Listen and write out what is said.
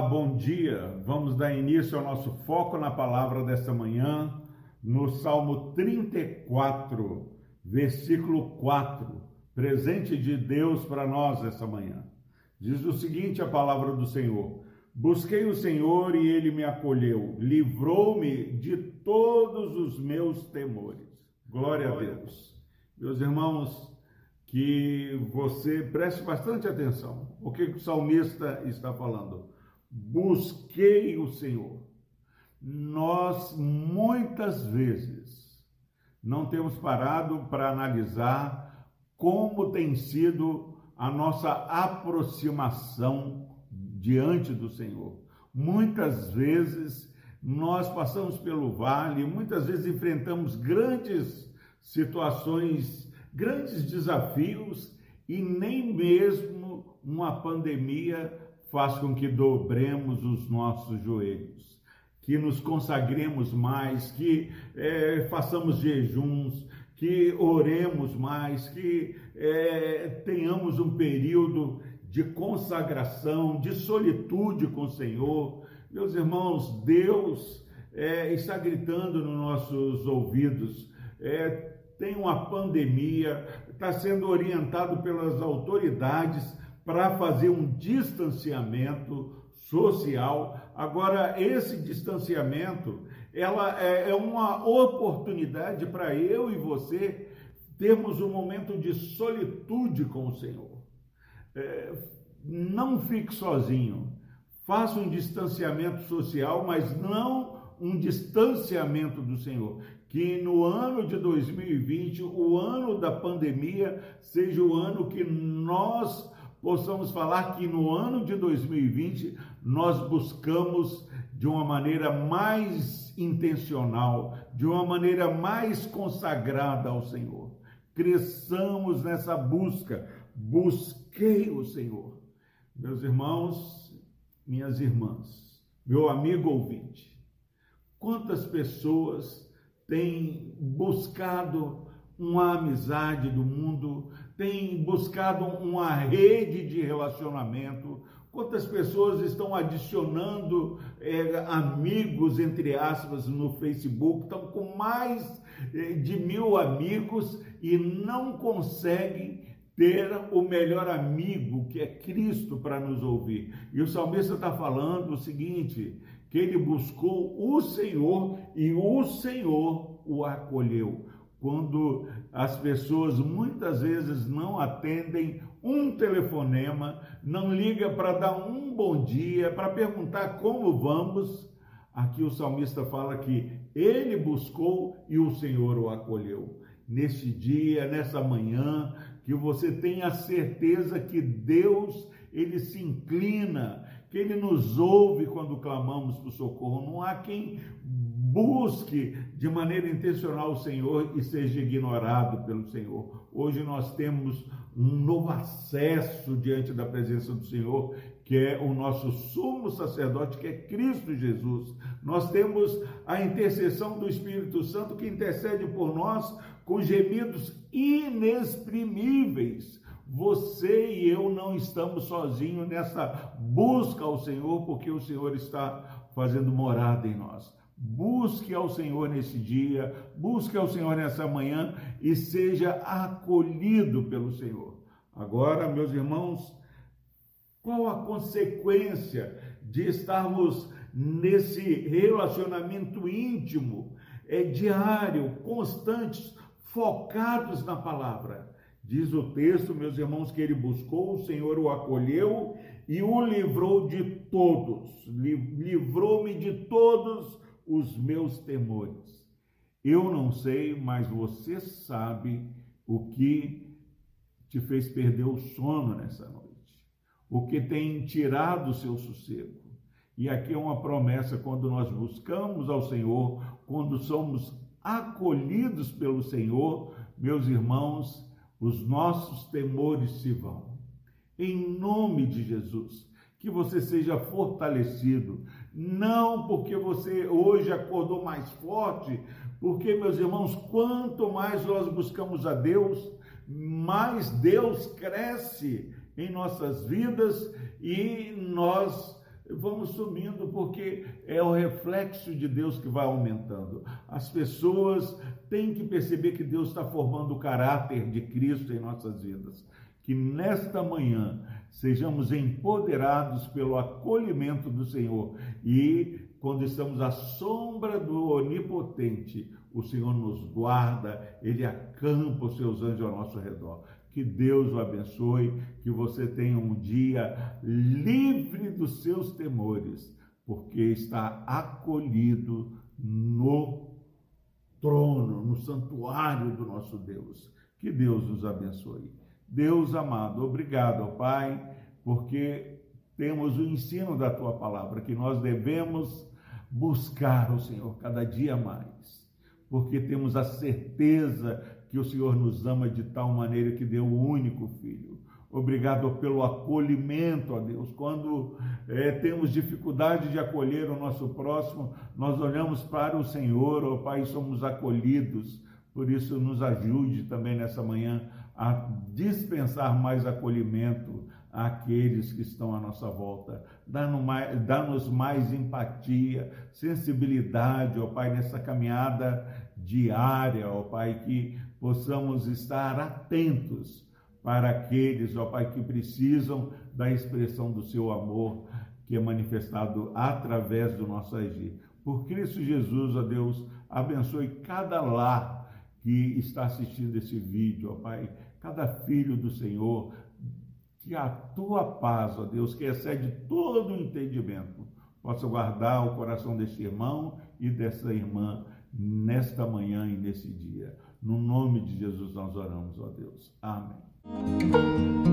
Olá, bom dia. Vamos dar início ao nosso foco na palavra desta manhã, no Salmo 34, versículo 4. Presente de Deus para nós essa manhã. Diz o seguinte: a palavra do Senhor: Busquei o Senhor e ele me acolheu, livrou-me de todos os meus temores. Glória a Deus. Meus irmãos, que você preste bastante atenção. O que o salmista está falando? Busquei o Senhor. Nós muitas vezes não temos parado para analisar como tem sido a nossa aproximação diante do Senhor. Muitas vezes nós passamos pelo vale, muitas vezes enfrentamos grandes situações, grandes desafios e nem mesmo uma pandemia faz com que dobremos os nossos joelhos, que nos consagremos mais, que é, façamos jejuns, que oremos mais, que é, tenhamos um período de consagração, de solitude com o Senhor. Meus irmãos, Deus é, está gritando nos nossos ouvidos. É, tem uma pandemia, está sendo orientado pelas autoridades para fazer um distanciamento social. Agora, esse distanciamento, ela é, é uma oportunidade para eu e você termos um momento de solitude com o Senhor é, não fique sozinho. Faça um distanciamento social, mas não um distanciamento do Senhor. Que no ano de 2020, o ano da pandemia, seja o ano que nós possamos falar que no ano de 2020 nós buscamos de uma maneira mais intencional, de uma maneira mais consagrada ao Senhor. Cresçamos nessa busca, busquei o Senhor. Meus irmãos, minhas irmãs, meu amigo ouvinte, quantas pessoas têm buscado uma amizade do mundo, têm buscado uma rede de relacionamento, Quantas pessoas estão adicionando é, amigos, entre aspas, no Facebook, estão com mais é, de mil amigos e não conseguem ter o melhor amigo, que é Cristo, para nos ouvir. E o salmista está falando o seguinte: que ele buscou o Senhor e o Senhor o acolheu. Quando as pessoas muitas vezes não atendem um telefonema, não liga para dar um bom dia, para perguntar como vamos, aqui o salmista fala que ele buscou e o Senhor o acolheu. Neste dia, nessa manhã, que você tenha certeza que Deus, ele se inclina, que ele nos ouve quando clamamos por socorro. Não há quem busque de maneira intencional o Senhor e seja ignorado pelo Senhor. Hoje nós temos um novo acesso diante da presença do Senhor, que é o nosso sumo sacerdote, que é Cristo Jesus. Nós temos a intercessão do Espírito Santo que intercede por nós com gemidos inexprimíveis. Você e eu não estamos sozinhos nessa busca ao Senhor, porque o Senhor está fazendo morada em nós. Busque ao Senhor nesse dia, busque ao Senhor nessa manhã e seja acolhido pelo Senhor. Agora, meus irmãos, qual a consequência de estarmos nesse relacionamento íntimo, é diário, constante, focados na palavra? Diz o texto, meus irmãos, que ele buscou, o Senhor o acolheu e o livrou de todos, livrou-me de todos os meus temores. Eu não sei, mas você sabe o que te fez perder o sono nessa noite, o que tem tirado o seu sossego. E aqui é uma promessa: quando nós buscamos ao Senhor, quando somos acolhidos pelo Senhor, meus irmãos, os nossos temores se vão. Em nome de Jesus, que você seja fortalecido, não porque você hoje acordou mais forte, porque, meus irmãos, quanto mais nós buscamos a Deus, mais Deus cresce em nossas vidas e nós vamos sumindo porque é o reflexo de Deus que vai aumentando. As pessoas têm que perceber que Deus está formando o caráter de Cristo em nossas vidas. Que nesta manhã sejamos empoderados pelo acolhimento do Senhor e quando estamos à sombra do Onipotente, o Senhor nos guarda, Ele acampa os seus anjos ao nosso redor. Que Deus o abençoe, que você tenha um dia livre dos seus temores, porque está acolhido no trono, no santuário do nosso Deus. Que Deus nos abençoe. Deus amado, obrigado, Pai, porque temos o ensino da tua palavra, que nós devemos buscar o Senhor cada dia mais, porque temos a certeza que o Senhor nos ama de tal maneira que deu o único filho. Obrigado pelo acolhimento, ó Deus. Quando é, temos dificuldade de acolher o nosso próximo, nós olhamos para o Senhor, ó Pai, somos acolhidos. Por isso, nos ajude também nessa manhã a dispensar mais acolhimento àqueles que estão à nossa volta. Dá-nos mais, mais empatia, sensibilidade, ó Pai, nessa caminhada diária, ó Pai, que possamos estar atentos para aqueles, ó Pai, que precisam da expressão do seu amor que é manifestado através do nosso agir. Por Cristo Jesus, ó Deus, abençoe cada lar que está assistindo esse vídeo, ó Pai, cada filho do Senhor, que a tua paz, ó Deus, que excede todo o entendimento, possa guardar o coração deste irmão e dessa irmã nesta manhã e nesse dia. No nome de Jesus nós oramos, ó Deus. Amém.